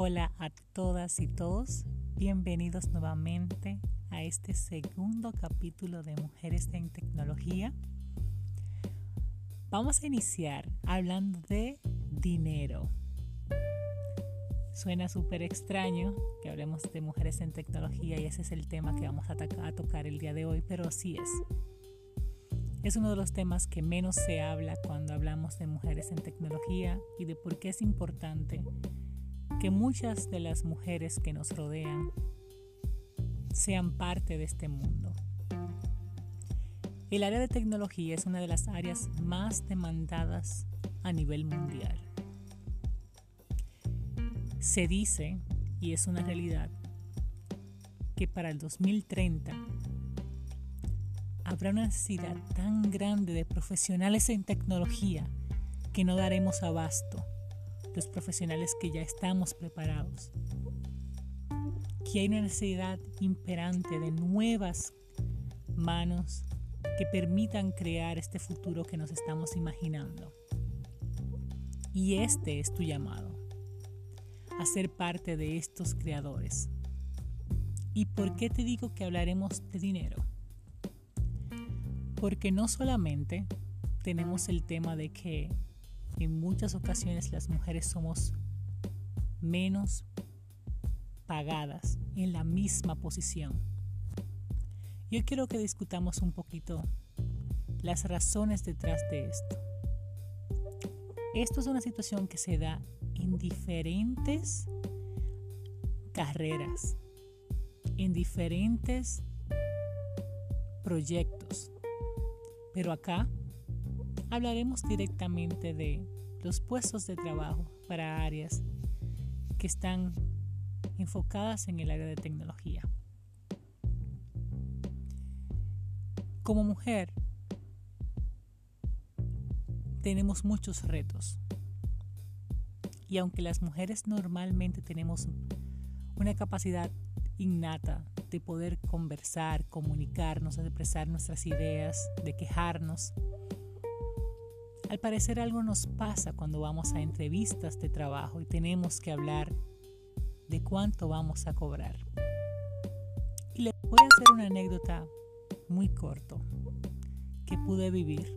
Hola a todas y todos, bienvenidos nuevamente a este segundo capítulo de Mujeres en Tecnología. Vamos a iniciar hablando de dinero. Suena súper extraño que hablemos de mujeres en tecnología y ese es el tema que vamos a, a tocar el día de hoy, pero así es. Es uno de los temas que menos se habla cuando hablamos de mujeres en tecnología y de por qué es importante que muchas de las mujeres que nos rodean sean parte de este mundo. El área de tecnología es una de las áreas más demandadas a nivel mundial. Se dice, y es una realidad, que para el 2030 habrá una necesidad tan grande de profesionales en tecnología que no daremos abasto profesionales que ya estamos preparados. Que hay una necesidad imperante de nuevas manos que permitan crear este futuro que nos estamos imaginando. Y este es tu llamado, a ser parte de estos creadores. ¿Y por qué te digo que hablaremos de dinero? Porque no solamente tenemos el tema de que en muchas ocasiones las mujeres somos menos pagadas en la misma posición. Yo quiero que discutamos un poquito las razones detrás de esto. Esto es una situación que se da en diferentes carreras, en diferentes proyectos. Pero acá hablaremos directamente de los puestos de trabajo para áreas que están enfocadas en el área de tecnología. Como mujer, tenemos muchos retos. Y aunque las mujeres normalmente tenemos una capacidad innata de poder conversar, comunicarnos, expresar nuestras ideas, de quejarnos, al parecer algo nos pasa cuando vamos a entrevistas de trabajo y tenemos que hablar de cuánto vamos a cobrar. Y les voy a hacer una anécdota muy corto que pude vivir.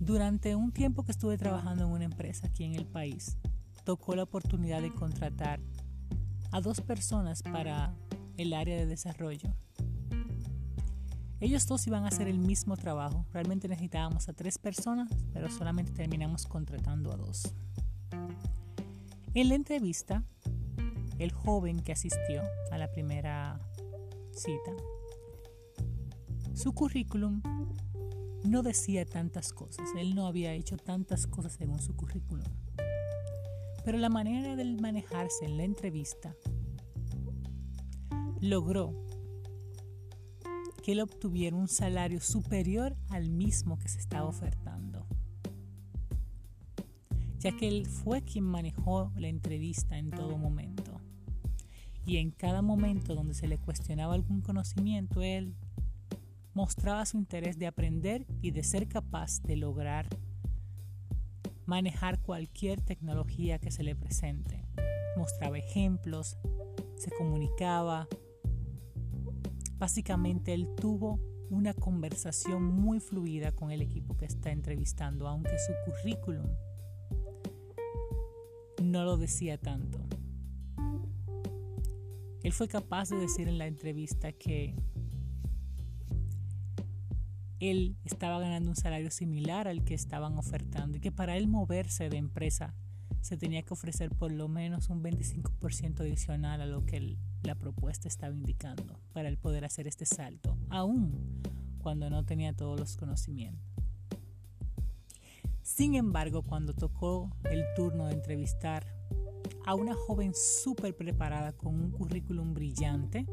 Durante un tiempo que estuve trabajando en una empresa aquí en el país, tocó la oportunidad de contratar a dos personas para el área de desarrollo ellos dos iban a hacer el mismo trabajo. Realmente necesitábamos a tres personas, pero solamente terminamos contratando a dos. En la entrevista, el joven que asistió a la primera cita, su currículum no decía tantas cosas. Él no había hecho tantas cosas según su currículum. Pero la manera de manejarse en la entrevista logró que él obtuviera un salario superior al mismo que se estaba ofertando, ya que él fue quien manejó la entrevista en todo momento. Y en cada momento donde se le cuestionaba algún conocimiento, él mostraba su interés de aprender y de ser capaz de lograr manejar cualquier tecnología que se le presente. Mostraba ejemplos, se comunicaba, Básicamente él tuvo una conversación muy fluida con el equipo que está entrevistando, aunque su currículum no lo decía tanto. Él fue capaz de decir en la entrevista que él estaba ganando un salario similar al que estaban ofertando y que para él moverse de empresa se tenía que ofrecer por lo menos un 25% adicional a lo que la propuesta estaba indicando para poder hacer este salto, aún cuando no tenía todos los conocimientos. Sin embargo, cuando tocó el turno de entrevistar a una joven súper preparada con un currículum brillante,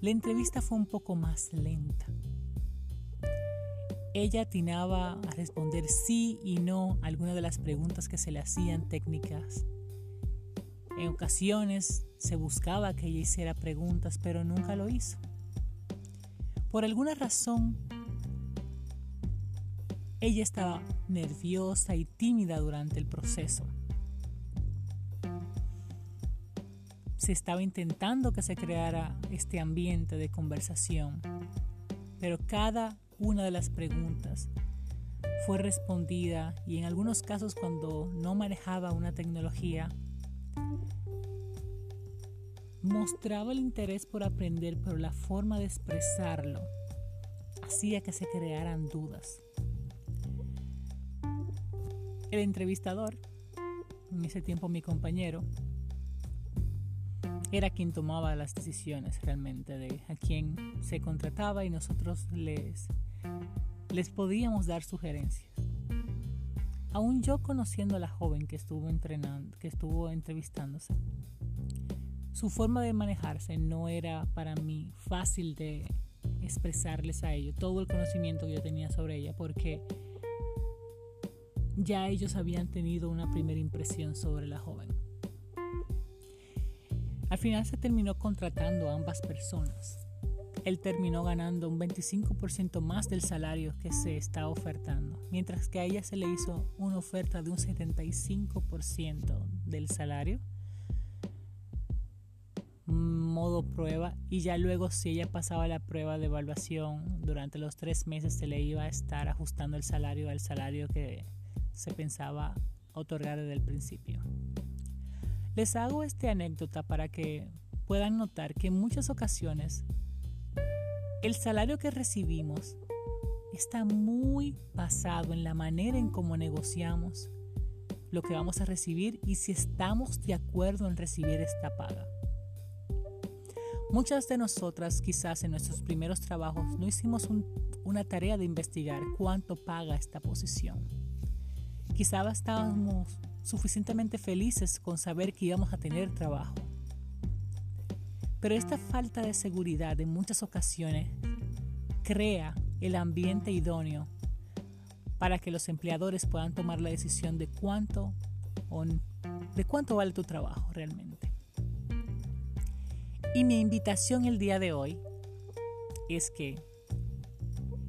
la entrevista fue un poco más lenta. Ella atinaba a responder sí y no a algunas de las preguntas que se le hacían técnicas. En ocasiones se buscaba que ella hiciera preguntas, pero nunca lo hizo. Por alguna razón, Ella estaba nerviosa y tímida durante el proceso. Se estaba intentando que se creara este ambiente de conversación, pero cada una de las preguntas fue respondida y en algunos casos cuando no manejaba una tecnología, mostraba el interés por aprender, pero la forma de expresarlo hacía que se crearan dudas. El entrevistador, en ese tiempo mi compañero, era quien tomaba las decisiones realmente de a quién se contrataba y nosotros les, les podíamos dar sugerencias. Aún yo conociendo a la joven que estuvo entrenando, que estuvo entrevistándose, su forma de manejarse no era para mí fácil de expresarles a ellos todo el conocimiento que yo tenía sobre ella porque ya ellos habían tenido una primera impresión sobre la joven. Al final se terminó contratando a ambas personas. Él terminó ganando un 25% más del salario que se está ofertando, mientras que a ella se le hizo una oferta de un 75% del salario, modo prueba, y ya luego si ella pasaba la prueba de evaluación durante los tres meses se le iba a estar ajustando el salario al salario que se pensaba otorgar desde el principio. Les hago esta anécdota para que puedan notar que en muchas ocasiones el salario que recibimos está muy basado en la manera en cómo negociamos lo que vamos a recibir y si estamos de acuerdo en recibir esta paga. Muchas de nosotras quizás en nuestros primeros trabajos no hicimos una tarea de investigar cuánto paga esta posición. Quizá estábamos suficientemente felices con saber que íbamos a tener trabajo. Pero esta falta de seguridad en muchas ocasiones crea el ambiente idóneo para que los empleadores puedan tomar la decisión de cuánto de cuánto vale tu trabajo realmente. Y mi invitación el día de hoy es que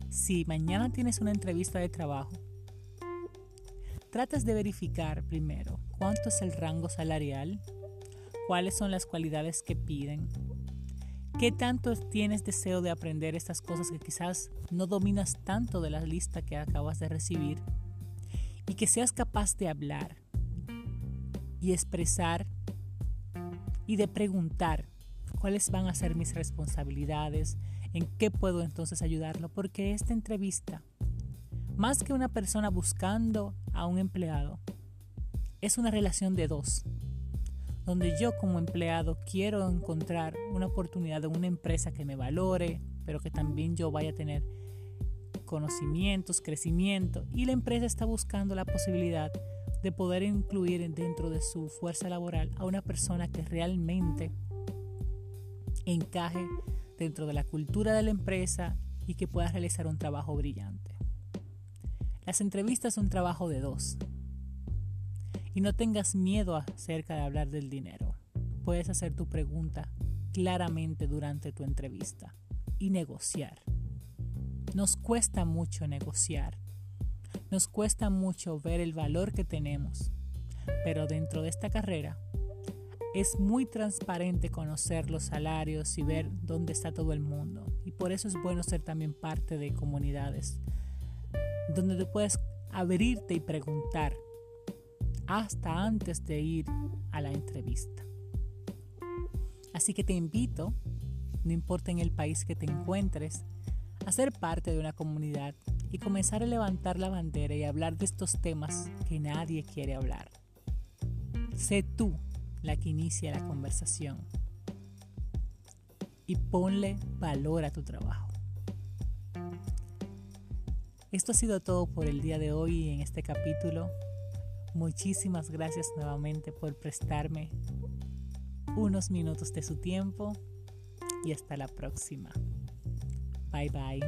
si mañana tienes una entrevista de trabajo, tratas de verificar primero cuánto es el rango salarial, cuáles son las cualidades que piden, qué tanto tienes deseo de aprender estas cosas que quizás no dominas tanto de la lista que acabas de recibir y que seas capaz de hablar y expresar y de preguntar cuáles van a ser mis responsabilidades, en qué puedo entonces ayudarlo, porque esta entrevista más que una persona buscando a un empleado, es una relación de dos, donde yo como empleado quiero encontrar una oportunidad de una empresa que me valore, pero que también yo vaya a tener conocimientos, crecimiento, y la empresa está buscando la posibilidad de poder incluir dentro de su fuerza laboral a una persona que realmente encaje dentro de la cultura de la empresa y que pueda realizar un trabajo brillante. Las entrevistas son trabajo de dos. Y no tengas miedo acerca de hablar del dinero. Puedes hacer tu pregunta claramente durante tu entrevista y negociar. Nos cuesta mucho negociar. Nos cuesta mucho ver el valor que tenemos. Pero dentro de esta carrera es muy transparente conocer los salarios y ver dónde está todo el mundo. Y por eso es bueno ser también parte de comunidades donde te puedes abrirte y preguntar hasta antes de ir a la entrevista. Así que te invito, no importa en el país que te encuentres, a ser parte de una comunidad y comenzar a levantar la bandera y hablar de estos temas que nadie quiere hablar. Sé tú la que inicia la conversación y ponle valor a tu trabajo. Esto ha sido todo por el día de hoy en este capítulo. Muchísimas gracias nuevamente por prestarme unos minutos de su tiempo y hasta la próxima. Bye bye.